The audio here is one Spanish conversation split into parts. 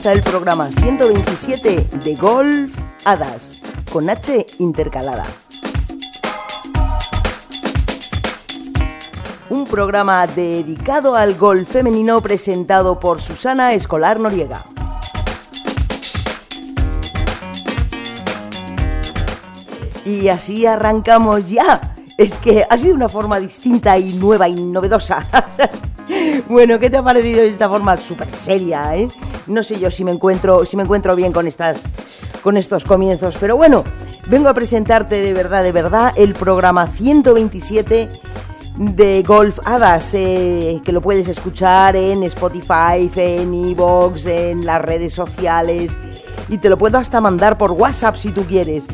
comienza el programa 127 de Golf Hadas, con H intercalada. Un programa dedicado al golf femenino presentado por Susana Escolar Noriega. Y así arrancamos ya. Es que ha sido una forma distinta y nueva y novedosa. bueno, ¿qué te ha parecido esta forma súper seria, eh? No sé yo si me encuentro, si me encuentro bien con estas, con estos comienzos, pero bueno, vengo a presentarte de verdad, de verdad, el programa 127 de Golf Hadas, eh, que lo puedes escuchar en Spotify, en Evox, en las redes sociales, y te lo puedo hasta mandar por WhatsApp si tú quieres.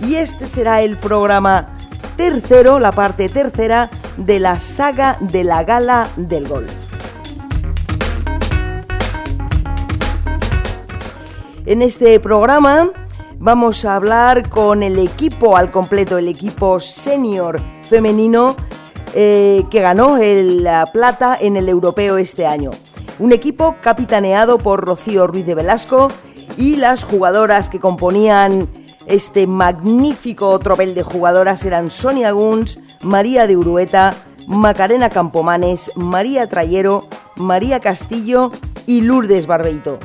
Y este será el programa tercero, la parte tercera de la saga de la gala del golf. En este programa vamos a hablar con el equipo al completo, el equipo senior femenino eh, que ganó la plata en el europeo este año. Un equipo capitaneado por Rocío Ruiz de Velasco y las jugadoras que componían este magnífico tropel de jugadoras eran Sonia Guns, María de Urueta, Macarena Campomanes, María Trayero, María Castillo y Lourdes Barbeito.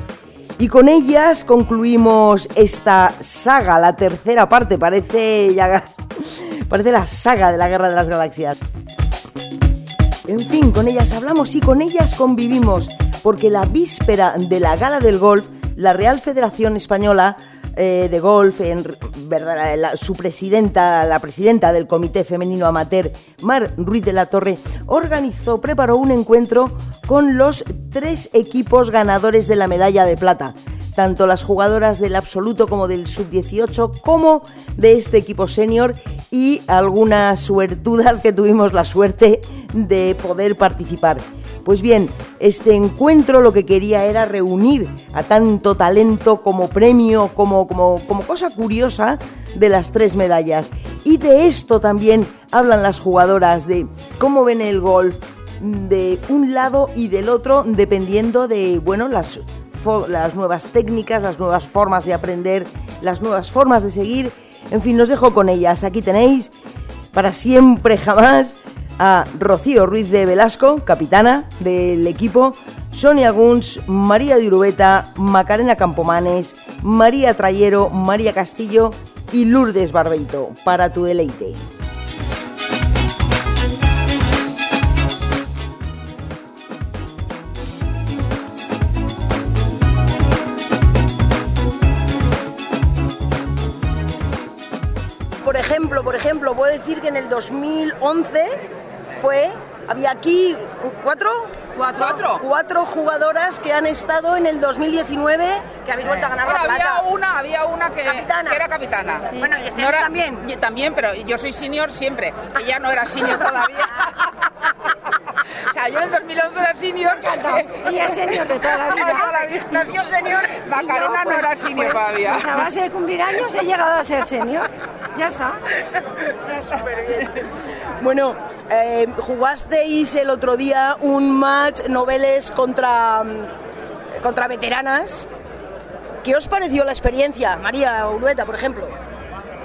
Y con ellas concluimos esta saga, la tercera parte, parece, ya, parece la saga de la Guerra de las Galaxias. En fin, con ellas hablamos y con ellas convivimos, porque la víspera de la Gala del Golf, la Real Federación Española eh, de golf, en, verdad, su presidenta, la presidenta del Comité Femenino Amateur, Mar Ruiz de la Torre, organizó, preparó un encuentro con los tres equipos ganadores de la medalla de plata tanto las jugadoras del absoluto como del sub-18 como de este equipo senior y algunas suertudas que tuvimos la suerte de poder participar. Pues bien, este encuentro lo que quería era reunir a tanto talento como premio, como, como, como cosa curiosa de las tres medallas. Y de esto también hablan las jugadoras, de cómo ven el golf de un lado y del otro, dependiendo de, bueno, las, las nuevas técnicas, las nuevas formas de aprender, las nuevas formas de seguir. En fin, nos dejo con ellas. Aquí tenéis, para siempre jamás, a Rocío Ruiz de Velasco, capitana del equipo, Sonia Guns, María de Urubeta, Macarena Campomanes, María Trayero, María Castillo y Lourdes Barbeito, para tu deleite. Por ejemplo, por ejemplo, puedo decir que en el 2011 fue, había aquí cuatro, ¿Cuatro? cuatro jugadoras que han estado en el 2019 que habéis vuelto a ganar la plata. Había una, había una que, Capitana. que era capitana. Bueno, y este No año era- también. y también, pero yo soy senior siempre. Ella no era senior todavía. o sea, yo en el 2011 era senior. Y es senior de toda la vida. De toda la vida. Nació senior. Macarena no era senior todavía. Pues a base de cumplir años he llegado a ser senior. Ya está. Bueno, eh, jugasteis el otro día un match noveles contra, mm, contra veteranas. ¿Qué os pareció la experiencia, María Urueta, por ejemplo?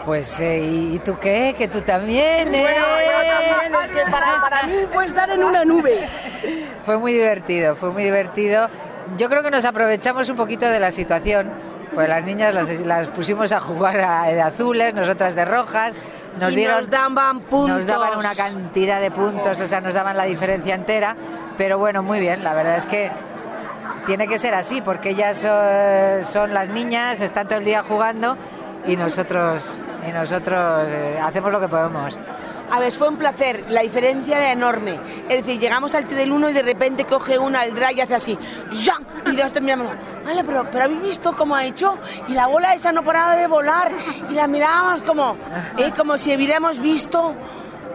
Pues, eh, ¿y tú qué? Que tú también, ¿eh? Bueno, yo también, es que para, para mí fue estar en una nube. Fue muy divertido, fue muy divertido. Yo creo que nos aprovechamos un poquito de la situación. Pues las niñas las, las pusimos a jugar a- de azules, nosotras de rojas. Nos Y dieron, nos daban puntos. Nos daban una cantidad de puntos, o sea, nos daban la diferencia entera. Pero bueno, muy bien, la verdad es que tiene que ser así, porque ellas eh, son las niñas, están todo el día jugando y nosotros, y nosotros eh, hacemos lo que podemos. A ver, fue un placer, la diferencia era enorme. Es decir, llegamos al tee del 1 y de repente coge una al drive y hace así, ¡Jan! Y nosotros miramos, vale, pero, pero habéis visto cómo ha hecho, y la bola esa no paraba de volar, y la mirábamos como, eh, como si hubiéramos visto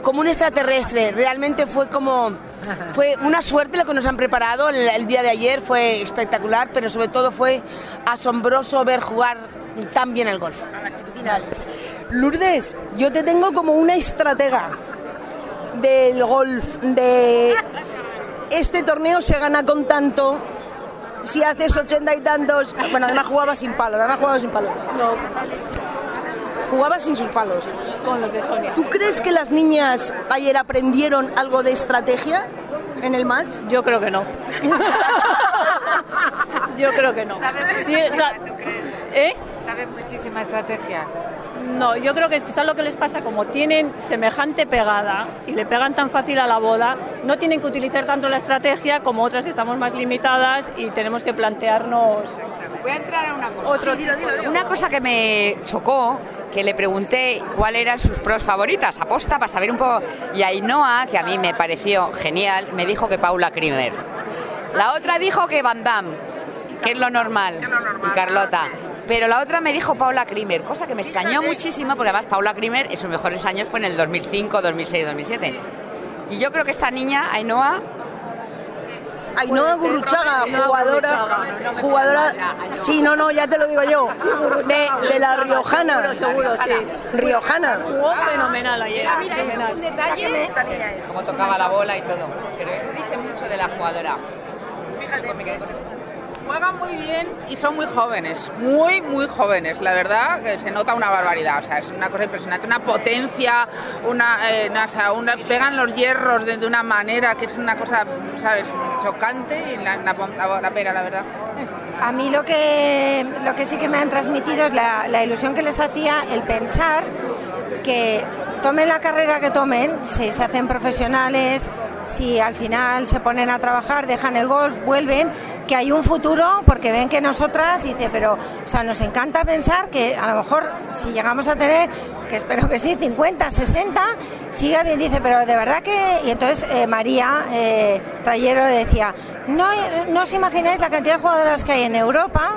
como un extraterrestre. Realmente fue como, fue una suerte lo que nos han preparado el, el día de ayer, fue espectacular, pero sobre todo fue asombroso ver jugar tan bien el golf. Lourdes, yo te tengo como una estratega del golf, de este torneo se gana con tanto, si haces ochenta y tantos... Bueno, además jugaba sin palos, además jugaba sin palos. No, Jugaba sin sus palos. con los de Sonia. ¿Tú crees que las niñas ayer aprendieron algo de estrategia en el match? Yo creo que no. Yo creo que no. ¿Saben Sí, o sea, ¿tú crees? ¿Eh? ¿Saben muchísima estrategia? No, yo creo que es quizás lo que les pasa, como tienen semejante pegada y le pegan tan fácil a la bola, no tienen que utilizar tanto la estrategia como otras que estamos más limitadas y tenemos que plantearnos Voy a entrar a una cosa. Otro, dilo, dilo, dilo. Una cosa que me chocó, que le pregunté cuál eran sus pros favoritas, aposta para saber un poco. Y Ainhoa, que a mí me pareció genial, me dijo que Paula Krimer. La otra dijo que Van Damme, que es lo normal, y Carlota. Pero la otra me dijo Paula Krimer, cosa que me extrañó muchísimo, porque además Paula Krimer en sus mejores años fue en el 2005, 2006, 2007. Y yo creo que esta niña, Ainhoa, Ainhoa Gurruchaga, jugadora, jugadora, sí, no, no, ya te lo digo yo, de, de la Riojana, Pero seguro, sí. Riojana. Jugó fenomenal ayer. fenomenal. cómo tocaba la bola y todo. Pero eso dice mucho de la jugadora. Fíjate, me quedé con eso. Juegan muy bien y son muy jóvenes, muy, muy jóvenes. La verdad que se nota una barbaridad, o sea, es una cosa impresionante, una potencia, una, eh, o sea, pegan los hierros de, de una manera que es una cosa, ¿sabes?, chocante y la, la, la- pega, la verdad. A mí lo que, lo que sí que me han transmitido es la, la ilusión que les hacía el pensar que tomen la carrera que tomen, si se hacen profesionales, si al final se ponen a trabajar, dejan el golf, vuelven, que hay un futuro porque ven que nosotras, dice, pero, o sea, nos encanta pensar que a lo mejor si llegamos a tener, que espero que sí, 50, 60, siga bien, dice, pero de verdad que, y entonces eh, María eh, Trayero decía, no, no os imagináis la cantidad de jugadoras que hay en Europa,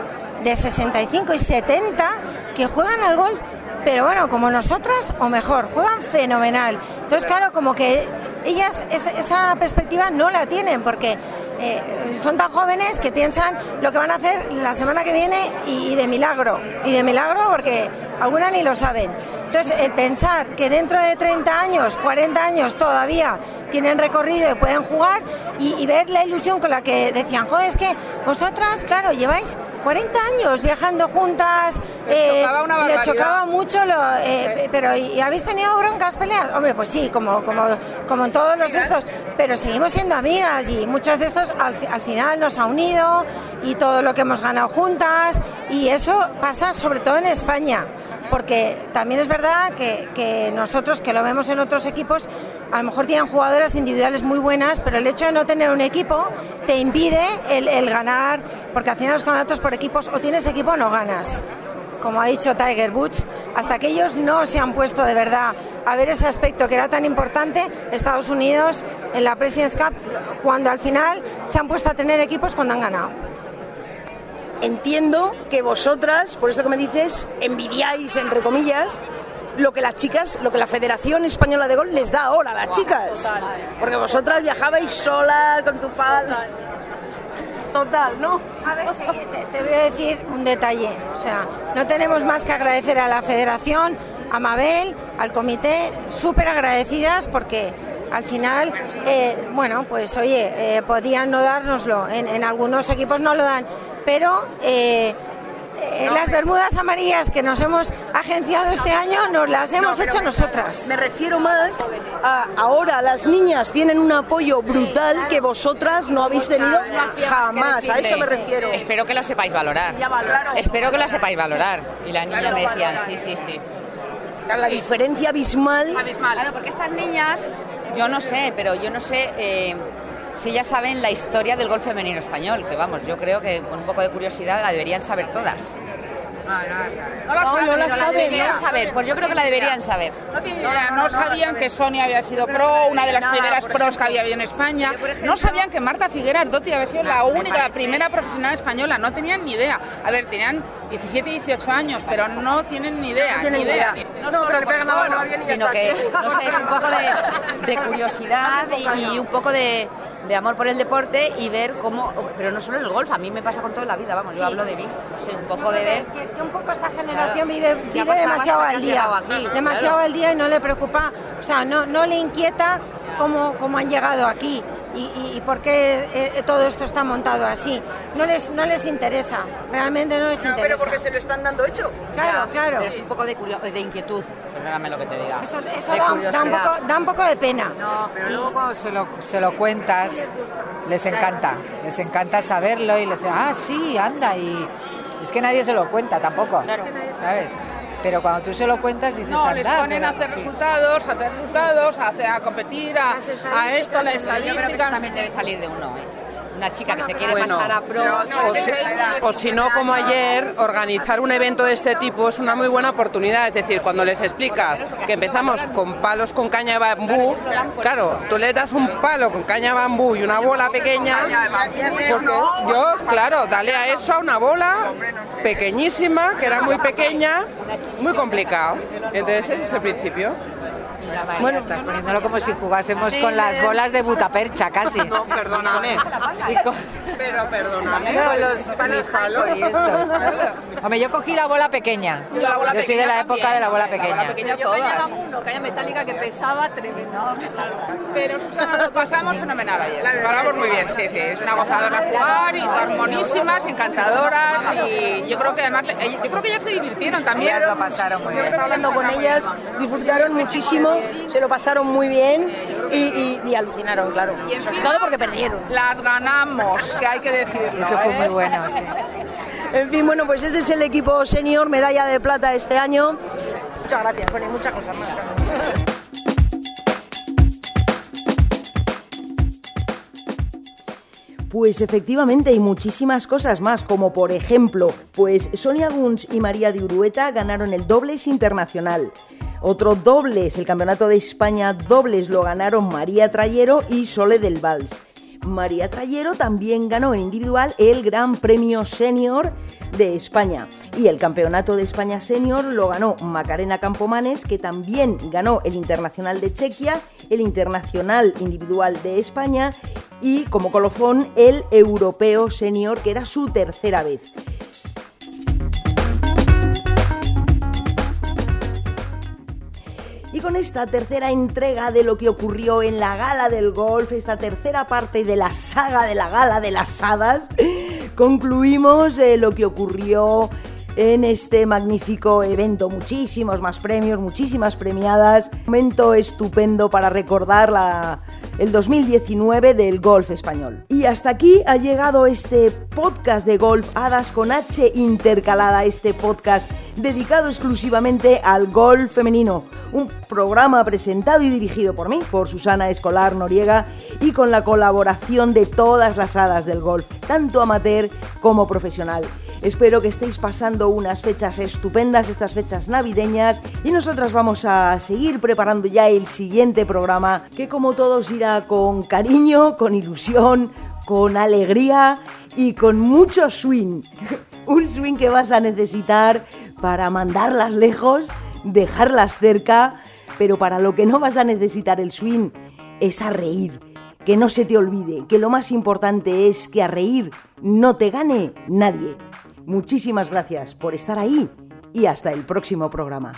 de 65 y 70, que juegan al golf pero bueno, como nosotras o mejor, juegan fenomenal. Entonces, claro, como que ellas esa, perspectiva no la tienen porque eh, son tan jóvenes que piensan lo que van a hacer la semana que viene y, y de milagro. Y de milagro porque algunas ni lo saben. Entonces, el pensar que dentro de 30 años, 40 años todavía tienen recorrido y pueden jugar y, y ver la ilusión con la que decían, joder, es que vosotras, claro, lleváis 40 años viajando juntas, eh, chocaba una les barbaridad. chocaba mucho, lo, eh, pero ¿y habéis tenido broncas, peleas? Hombre, pues sí, como, como, como en todos los estos, pero seguimos siendo amigas y muchos de estos al, al final nos ha unido y todo lo que hemos ganado juntas y eso pasa sobre todo en España. Porque también es verdad que, nosotros, que lo vemos en otros equipos, a lo mejor tienen jugadoras individuales muy buenas, pero el hecho de no tener un equipo te impide el, el ganar, porque al final los campeonatos por equipos o tienes equipo o no ganas como ha dicho Tiger Woods, hasta que ellos no se han puesto de verdad a ver ese aspecto que era tan importante, Estados Unidos en la President's Cup, cuando al final se han puesto a tener equipos cuando han ganado. Entiendo que vosotras, por esto que me dices, envidiáis, entre comillas, lo que las chicas, lo que la Federación Española de Golf les da ahora a las chicas. Porque vosotras viajabais solas con tu pal. Total, ¿no? A ver, sí, te, te voy a decir un detalle. O sea, no tenemos más que agradecer a la Federación, a Mabel, al comité, súper agradecidas porque al final, eh, bueno, pues oye, eh, podían no dárnoslo. En, en algunos equipos no lo dan, pero. eh, eh, las Bermudas Amarillas que nos hemos agenciado este año nos las hemos hecho nosotras. Me refiero más a ahora las niñas tienen un apoyo brutal que vosotras no habéis tenido jamás. A eso me refiero. Espero que lo sepáis valorar. Espero que lo sepáis valorar. Y la niña me decían, sí, sí, sí. La diferencia abismal. Claro, porque estas niñas, yo no sé, pero yo no sé eh, si ellas saben la historia del golf femenino español, que vamos, yo creo que con un poco de curiosidad la deberían saber todas. No la saben, no la saben, deberían Deberían saber, pues yo creo que la deberían saber. No no sabían que Sonia había sido pro, una de las primeras pros que había habido en España. No sabían que Marta Figueras Dotti había sido la única, la primera profesional española. No tenían ni idea. A ver, tenían 17 y 18 años, pero no tienen ni idea, ni idea. No, ya sino que, no sé, es un poco de, de curiosidad y, y un poco de, de amor por el deporte y ver cómo, pero no solo en el golf, a mí me pasa con toda la vida, vamos, yo hablo de mí, no sé, un poco de ver que, que un poco esta generación vive, ¿Qué ha vive pasado demasiado que al día, aquí? demasiado Claro. al día y no le preocupa, o sea, no, no le inquieta cómo, cómo han llegado aquí. y, por qué eh, todo esto está montado así. No les, no les interesa, realmente no les interesa. Pero porque se lo están dando hecho. Claro, claro. Es un poco de, de inquietud, perdóname lo que te diga. Eso, da, un poco, da, un poco, de pena. No, pero luego cuando se lo, se lo cuentas, les encanta. Les encanta saberlo y les ah, sí, anda. Y es que nadie se lo cuenta tampoco, ¿sabes? Pero cuando tú se lo cuentas dices, no, les ponen a hacer resultados, a hacer resultados, a, a competir, a, a esto, a la estadística. también debe salir de uno, ¿eh? Una chica que se quiere pasar a pro. O si, no, como ayer, organizar un evento de este tipo es una muy buena oportunidad. Es decir, cuando les explicas que empezamos con palos con caña de bambú, claro, tú le das un palo con caña de bambú y una bola pequeña, porque yo, claro, dale a eso a una bola pequeñísima, que era muy pequeña, muy complicado. Entonces ese es el principio bueno, estás poniéndolo como si jugásemos con las bolas de butapercha casi. No, perdóname. Pero perdóname. Con los, palos y Hombre, yo cogí la bola pequeña. Yo, la bola yo soy de la época de la bola pequeña. La bola pequeña yo todas. uno, caña metálica que pesaba tremendo. Pero Susana, lo pasamos fenomenal ayer. Lo pasamos muy bien, sí, sí. Es una gozadora jugar y todas monísimas, encantadoras y yo creo que además, yo creo que ellas se divirtieron también. lo pasaron muy bien. Estaba hablando con ellas, disfrutaron muchísimo se lo pasaron muy bien y, alucinaron, claro. Y Sobre todo porque perdieron. Las ganamos, que hay que decirlo. Eso fue muy ¿eh? bueno, En fin, bueno, pues este es el equipo senior, medalla de plata este año. Muchas gracias, pone muchas cosas más. Pues efectivamente hay muchísimas cosas más, como por ejemplo, pues Sonia Guns y María de Urueta ganaron el dobles internacional. Otro dobles, el Campeonato de España dobles lo ganaron María Trayero y Sole del Vals. María Trayero también ganó en individual el Gran Premio Senior de España. Y el Campeonato de España Senior lo ganó Macarena Campomanes, que también ganó el Internacional de Chequia, el Internacional Individual de España y como colofón el Europeo Senior, que era su tercera vez. Con esta tercera entrega de lo que ocurrió en la gala del golf, esta tercera parte de la saga de la gala de las hadas, concluimos eh, lo que ocurrió en este magnífico evento. Muchísimos más premios, muchísimas premiadas. Momento estupendo para recordar la el 2019 del golf español. Y hasta aquí ha llegado este podcast de golf Hadas con H intercalada, este podcast dedicado exclusivamente al golf femenino. Un programa presentado y dirigido por mí, por Susana Escolar Noriega, y con la colaboración de todas las hadas del golf, tanto amateur como profesional. Espero que estéis pasando unas fechas estupendas, estas fechas navideñas, y nosotras vamos a seguir preparando ya el siguiente programa, que como todos irá con cariño, con ilusión, con alegría y con mucho swing. Un swing que vas a necesitar para mandarlas lejos, dejarlas cerca, pero para lo que no vas a necesitar el swing es a reír. Que no se te olvide que lo más importante es que a reír no te gane nadie. Muchísimas gracias por estar ahí y hasta el próximo programa.